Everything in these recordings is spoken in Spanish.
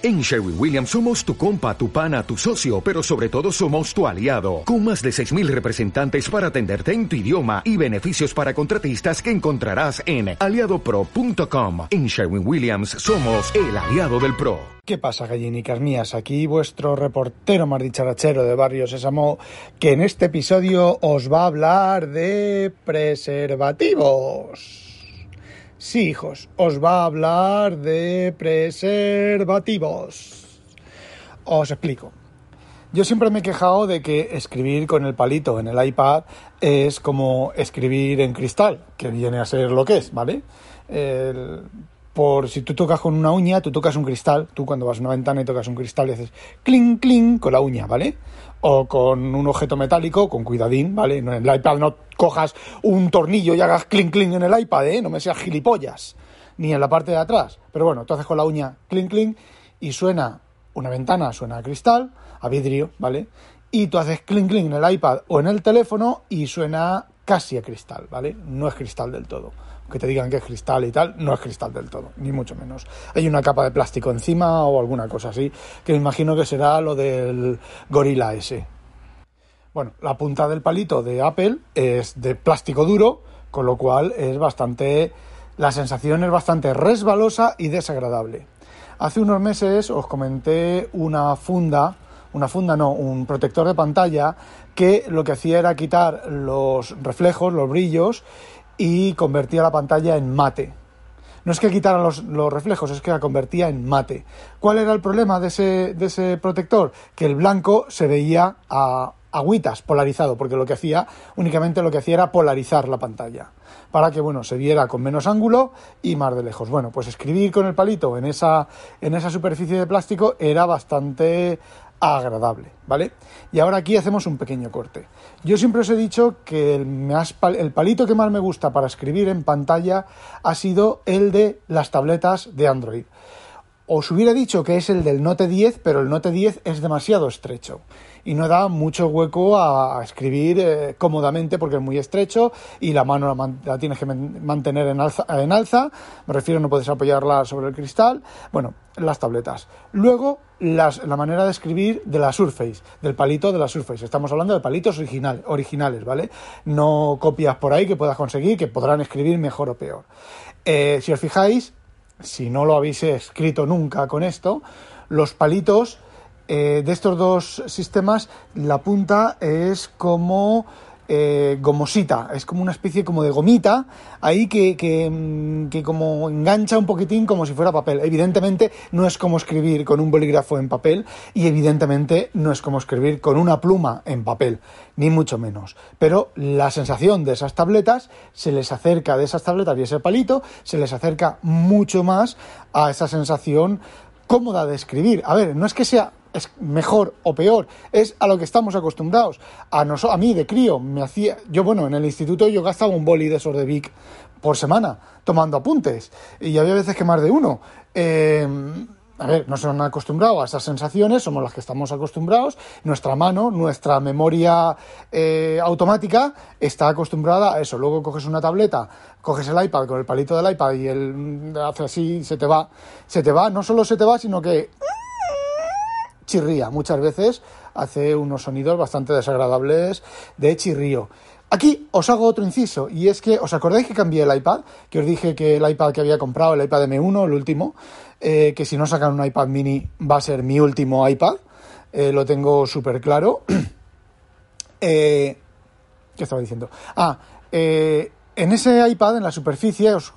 En Sherwin Williams somos tu compa, tu pana, tu socio, pero sobre todo somos tu aliado, con más de 6.000 representantes para atenderte en tu idioma y beneficios para contratistas que encontrarás en aliadopro.com. En Sherwin Williams somos el aliado del PRO. ¿Qué pasa, gallinicas mías? Aquí vuestro reportero más dicharachero de Barrio Sésamo, que en este episodio os va a hablar de preservativos. Sí, hijos, os va a hablar de preservativos. Os explico. Yo siempre me he quejado de que escribir con el palito en el iPad es como escribir en cristal, que viene a ser lo que es, ¿vale? Por si tú tocas con una uña, tú tocas un cristal, tú cuando vas a una ventana y tocas un cristal y haces clink, clink con la uña, ¿vale? o con un objeto metálico, con cuidadín, ¿vale? En el iPad no cojas un tornillo y hagas clink clink en el iPad, ¿eh? No me seas gilipollas. Ni en la parte de atrás. Pero bueno, tú haces con la uña clink clink y suena una ventana, suena a cristal, a vidrio, ¿vale? Y tú haces clink clink en el iPad o en el teléfono y suena casi a cristal, ¿vale? No es cristal del todo que te digan que es cristal y tal, no es cristal del todo, ni mucho menos. Hay una capa de plástico encima o alguna cosa así, que me imagino que será lo del gorila ese. Bueno, la punta del palito de Apple es de plástico duro, con lo cual es bastante. La sensación es bastante resbalosa y desagradable. Hace unos meses os comenté una funda, una funda no, un protector de pantalla que lo que hacía era quitar los reflejos, los brillos y convertía la pantalla en mate. No es que quitara los, reflejos, es que la convertía en mate. ¿Cuál era el problema de ese, de ese protector? Que el blanco se veía a agüitas, polarizado, porque lo que hacía, únicamente lo que hacía era polarizar la pantalla, para que, bueno, se viera con menos ángulo y más de lejos. Bueno, pues escribir con el palito en esa, en esa superficie de plástico era bastante agradable, ¿vale? Y ahora aquí hacemos un pequeño corte. Yo siempre os he dicho que el, el, palito que más me gusta para escribir en pantalla ha sido el de las tabletas de Android. Os hubiera dicho que es el del Note 10, pero el Note 10 es demasiado estrecho y no da mucho hueco a, escribir eh, cómodamente porque es muy estrecho y la mano la, tienes que mantener en alza, en alza, me refiero no puedes apoyarla sobre el cristal, bueno, las tabletas. Luego, la manera de escribir de la Surface, del palito de la Surface. Estamos hablando de palitos original, originales, ¿vale? No copias por ahí que puedas conseguir, que podrán escribir mejor o peor. Eh, si os fijáis, si no lo habéis escrito nunca con esto, los palitos eh, de estos dos sistemas, la punta es como eh, gomosita, es como una especie como de gomita ahí que, que, mm, que, como engancha un poquitín como si fuera papel. Evidentemente no es como escribir con un bolígrafo en papel y evidentemente no es como escribir con una pluma en papel, ni mucho menos. Pero la sensación de esas tabletas se les acerca de esas tabletas y ese palito, se les acerca mucho más a esa sensación cómoda de escribir. A ver, no es que sea es mejor o peor, es a lo que estamos acostumbrados. A, a mí de crío me hacía, yo bueno, en el instituto yo gastaba un boli de esos de por semana tomando apuntes y había veces que más de uno. Em, a ver, no se han acostumbrado a esas sensaciones, somos las que estamos acostumbrados. Nuestra mano, nuestra memoria eh, automática está acostumbrada a eso. Luego coges una tableta, coges el iPad con el palito del iPad y el hace así, se te va, se te va, no solo se te va, sino que chirría. Muchas veces hace unos sonidos bastante desagradables de chirrío. Aquí os hago otro inciso, y es que, ¿os acordáis que cambié el iPad? Que os dije que el iPad que había comprado, el iPad M1, el último, eh, que si no sacan un iPad mini va a ser mi último iPad, eh, lo tengo súper claro. eh, ¿Qué estaba diciendo? Ah, eh, en ese iPad, en la superficie, os,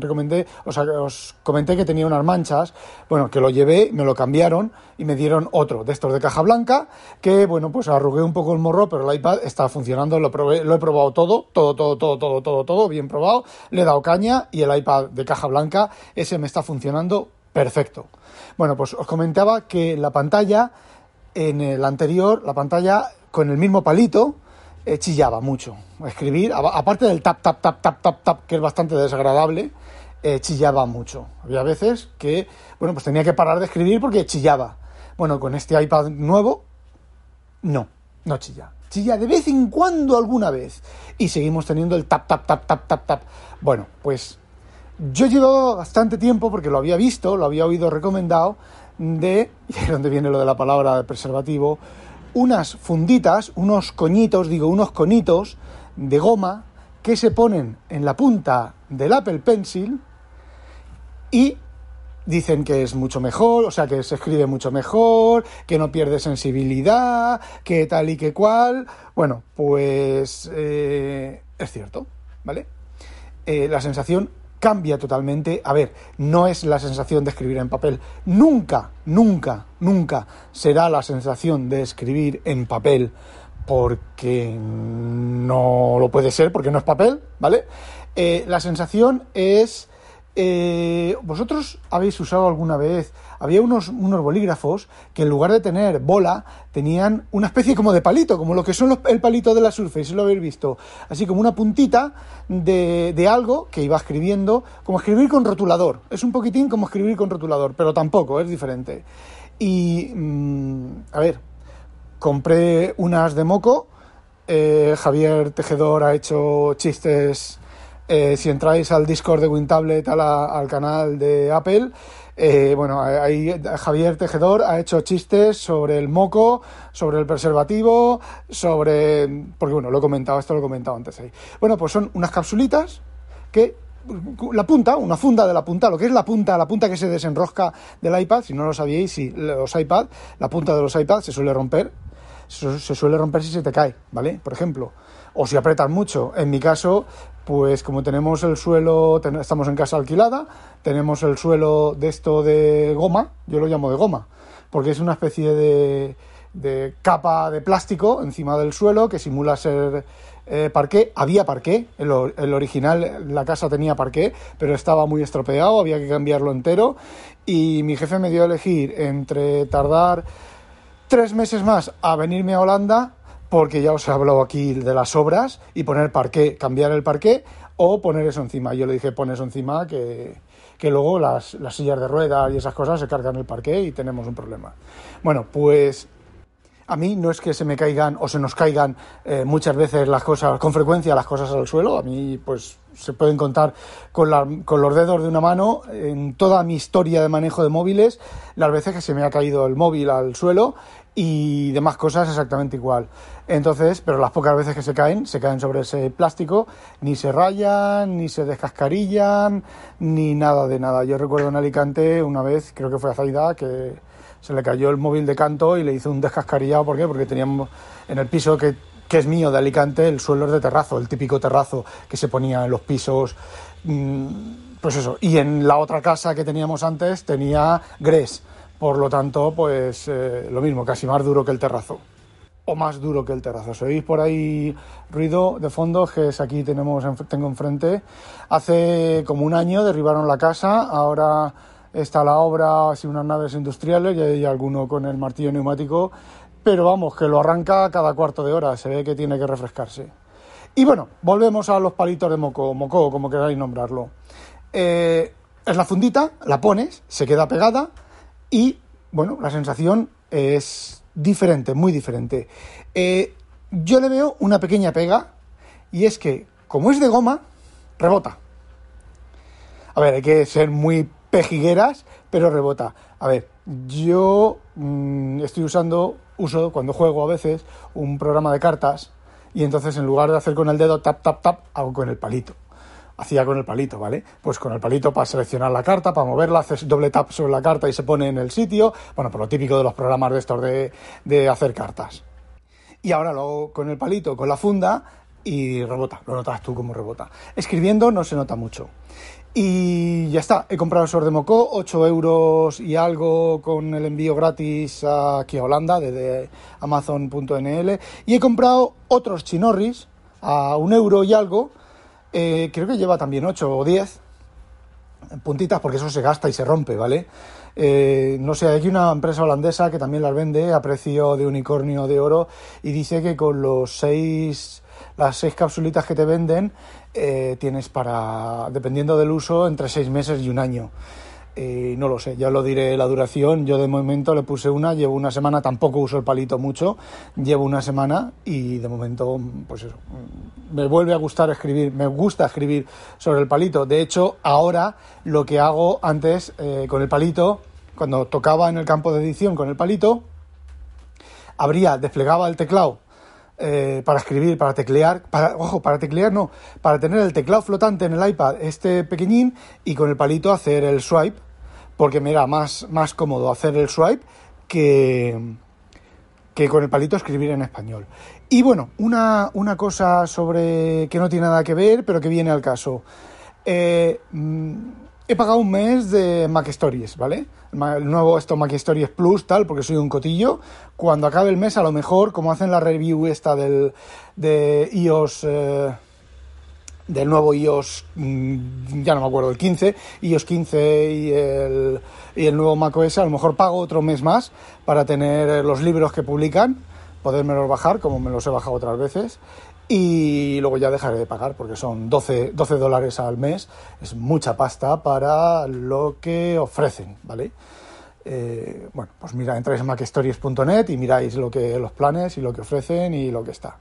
recomendé, os, comenté que tenía unas manchas, bueno, que lo llevé, me lo cambiaron y me dieron otro de estos de caja blanca, que bueno, pues arrugué un poco el morro, pero el iPad está funcionando, lo, lo he probado todo, todo, todo, todo, todo, todo, todo, bien probado, le he dado caña y el iPad de caja blanca, ese me está funcionando perfecto. Bueno, pues os comentaba que la pantalla, en el anterior, la pantalla con el mismo palito, eh, chillaba mucho. Escribir, aparte del tap, tap, tap, tap, tap, tap, que es bastante desagradable, eh, chillaba mucho. Había veces que, bueno, pues tenía que parar de escribir porque chillaba. Bueno, con este iPad nuevo, no, no chilla. Chilla de vez en cuando alguna vez. Y seguimos teniendo el tap, tap, tap, tap, tap, tap. Bueno, pues yo llevo bastante tiempo, porque lo había visto, lo había oído recomendado, de, y es donde viene lo de la palabra preservativo, unas funditas, unos coñitos, digo, unos conitos de goma que se ponen en la punta del Apple Pencil y dicen que es mucho mejor, o sea, que se escribe mucho mejor, que no pierde sensibilidad, que tal y que cual. Bueno, pues eh, es cierto, ¿vale? Eh, la sensación cambia totalmente. A ver, no es la sensación de escribir en papel. Nunca, nunca, nunca será la sensación de escribir en papel porque no lo puede ser, porque no es papel, ¿vale? Eh, la sensación es eh, ¿Vosotros habéis usado alguna vez? Había unos, unos bolígrafos que en lugar de tener bola tenían una especie como de palito, como lo que son el palito de la Surface, si lo habéis visto. Así como una puntita de, de, algo que iba escribiendo, como escribir con rotulador. Es un poquitín como escribir con rotulador, pero tampoco, es diferente. Y, mm, a ver, compré unas de moco. Eh, Javier Tejedor ha hecho chistes eh, si entráis al Discord de WinTablet, al canal de Apple, eh, bueno, ahí Javier Tejedor ha hecho chistes sobre el moco, sobre el preservativo, sobre... Porque bueno, lo he comentado, esto lo he comentado antes ahí. Bueno, pues son unas capsulitas que la punta, una funda de la punta, lo que es la punta, la punta que se desenrosca del iPad, si no lo sabíais, si los iPad, la punta de los iPad se suele romper, se, suele romper si se te cae, ¿vale? Por ejemplo, o si apretas mucho. En mi caso, pues como tenemos el suelo, estamos en casa alquilada, tenemos el suelo de esto de goma, yo lo llamo de goma, porque es una especie de, de capa de plástico encima del suelo que simula ser eh, parqué. Había parqué, el, el, original, la casa tenía parqué, pero estaba muy estropeado, había que cambiarlo entero. Y mi jefe me dio a elegir entre tardar tres meses más a venirme a Holanda porque ya os he hablado aquí de las obras y poner parqué, cambiar el parqué o poner eso encima. Yo le dije, pon eso encima que, que luego las, las, sillas de ruedas y esas cosas se cargan el parqué y tenemos un problema. Bueno, pues a mí no es que se me caigan o se nos caigan eh, muchas veces las cosas, con frecuencia las cosas al suelo. A mí, pues, se pueden contar con, la, con los dedos de una mano en toda mi historia de manejo de móviles, las veces que se me ha caído el móvil al suelo y demás cosas exactamente igual. Entonces, pero las pocas veces que se caen, se caen sobre ese plástico, ni se rayan, ni se descascarillan, ni nada de nada. Yo recuerdo en Alicante una vez, creo que fue a Zaida, que se le cayó el móvil de canto y le hizo un descascarillado. ¿Por qué? Porque teníamos en el piso que, que es mío de Alicante, el suelo es de terrazo, el típico terrazo que se ponía en los pisos. Mm, pues eso. Y en la otra casa que teníamos antes tenía grés por lo tanto, pues eh, lo mismo, casi más duro que el terrazo. O más duro que el terrazo. Si oís por ahí ruido de fondo, que es aquí tenemos, tengo enfrente. Hace como un año derribaron la casa, ahora está la obra, así unas naves industriales, y hay alguno con el martillo neumático, pero vamos, que lo arranca cada cuarto de hora, se ve que tiene que refrescarse. Y bueno, volvemos a los palitos de moco, moco, como queráis nombrarlo. Eh, es la fundita, la pones, se queda pegada, y bueno, la sensación es diferente, muy diferente. Eh, yo le veo una pequeña pega y es que como es de goma, rebota. A ver, hay que ser muy pejigueras, pero rebota. A ver, yo mm, estoy usando, uso cuando juego a veces un programa de cartas y entonces en lugar de hacer con el dedo tap, tap, tap, hago con el palito hacía con el palito, ¿vale? Pues con el palito para seleccionar la carta, para moverla, haces doble tap sobre la carta y se pone en el sitio. Bueno, por lo típico de los programas de estos de, de hacer cartas. Y ahora lo hago con el palito, con la funda y rebota. Lo notas tú como rebota. Escribiendo no se nota mucho. Y ya está, he comprado el de Moco, 8 euros y algo con el envío gratis aquí a Holanda, desde amazon.nl. Y he comprado otros chinorris a un euro y algo, eh, creo que lleva también 8 o 10 puntitas porque eso se gasta y se rompe, ¿vale? Eh, no sé, hay una empresa holandesa que también las vende a precio de unicornio de oro y dice que con los seis, las seis capsulitas que te venden eh, tienes para, dependiendo del uso, entre seis meses y un año. Eh, no lo sé, ya lo diré la duración. Yo de momento le puse una, llevo una semana, tampoco uso el palito mucho, llevo una semana y de momento, pues eso, me vuelve a gustar escribir, me gusta escribir sobre el palito. De hecho, ahora lo que hago antes eh, con el palito cuando tocaba en el campo de edición con el palito, abría, desplegaba el teclado eh, para escribir, para teclear, para, ojo, para teclear no, para tener el teclado flotante en el iPad, este pequeñín, y con el palito hacer el swipe, porque me era más, más cómodo hacer el swipe que, que con el palito escribir en español. Y bueno, una, una cosa sobre que no tiene nada que ver, pero que viene al caso. Eh, mm, he pagado un mes de Mac Stories, ¿vale? El nuevo esto Mac Stories Plus, tal, porque soy un cotillo. Cuando acabe el mes, a lo mejor, como hacen la review esta del, de iOS... Eh, del nuevo iOS, mm, ya no me acuerdo, el 15, iOS 15 y el, y el nuevo macOS, a lo mejor pago otro mes más para tener los libros que publican, podérmelos bajar, como me los he bajado otras veces, y luego ya dejaré de pagar porque son 12, 12 dólares al mes, es mucha pasta para lo que ofrecen, ¿vale? Eh, bueno, pues mira, entráis en macstories.net y miráis lo que, los planes y lo que ofrecen y lo que está.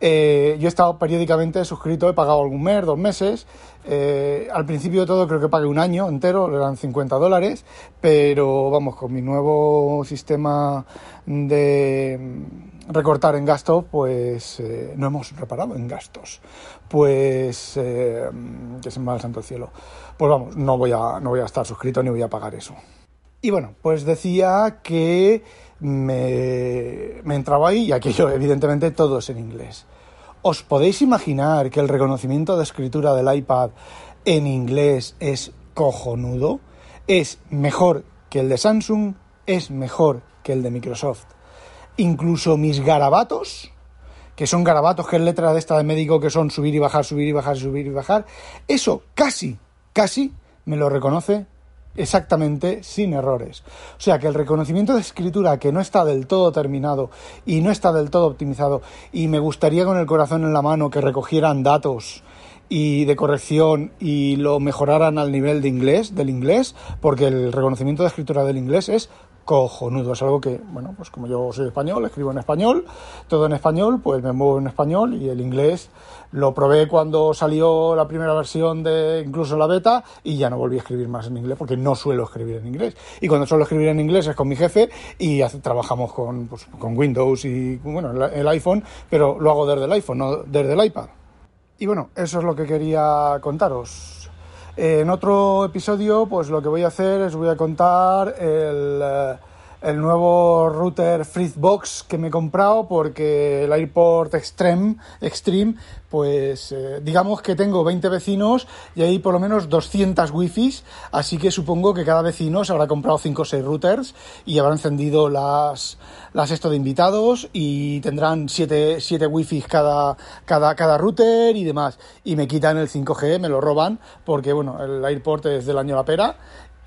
Eh, yo he estado periódicamente suscrito, he pagado algún mes, dos meses. Eh, al principio de todo creo que pagué un año entero, eran 50 dólares, pero vamos, con mi nuevo sistema de recortar en gastos, pues eh, no hemos reparado en gastos. Pues que se me va el santo cielo. Pues vamos, no voy a, no voy a estar suscrito ni voy a pagar eso. Y bueno, pues decía que me, entraba ahí y aquello, evidentemente, todo es en inglés. ¿Os podéis imaginar que el reconocimiento de escritura del iPad en inglés es cojonudo? Es mejor que el de Samsung, es mejor que el de Microsoft. Incluso mis garabatos, que son garabatos que es letra de esta de médico que son subir y bajar, subir y bajar, subir y bajar, eso casi, casi me lo reconoce exactamente sin errores. O sea que el reconocimiento de escritura que no está del todo terminado y no está del todo optimizado y me gustaría con el corazón en la mano que recogieran datos y de corrección y lo mejoraran al nivel de inglés, del inglés, porque el reconocimiento de escritura del inglés es cojonudo. Es algo que, bueno, pues como yo soy español, escribo en español, todo en español, pues me muevo en español y el inglés lo probé cuando salió la primera versión de incluso la beta y ya no volví a escribir más en inglés porque no suelo escribir en inglés. Y cuando suelo escribir en inglés es con mi jefe y trabajamos con, pues, con Windows y, bueno, el iPhone, pero lo hago desde el iPhone, no desde el iPad. Y bueno, eso es lo que quería contaros. En otro episodio, pues lo que voy a hacer es voy a contar el, eh, el nuevo router Fritzbox que me he comprado porque el Airport Extreme, Extreme pues eh, digamos que tengo 20 vecinos y hay por lo menos 200 wifis, así que supongo que cada vecino se habrá comprado 5 o 6 routers y habrá encendido las, las esto de invitados y tendrán 7, 7 wifis cada, cada, cada router y demás. Y me quitan el 5G, me lo roban porque bueno, el Airport es del año la pera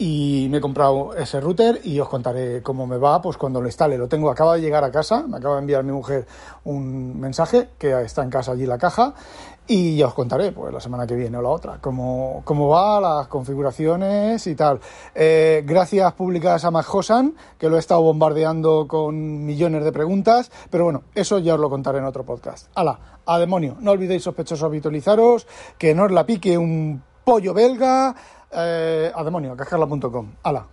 y me he comprado ese router y os contaré cómo me va pues cuando lo instale. Lo tengo, acaba de llegar a casa, me acaba de enviar mi mujer un mensaje que está en casa allí la caja y ya os contaré pues la semana que viene o la otra cómo, cómo va, las configuraciones y tal. Eh, gracias públicas a Majosan que lo he estado bombardeando con millones de preguntas, pero bueno, eso ya os lo contaré en otro podcast. ¡Hala! A demonio, no olvidéis sospechosos habitualizaros, que no os la pique un pollo belga eh, a demonio, cascarla.com. ¡Hala!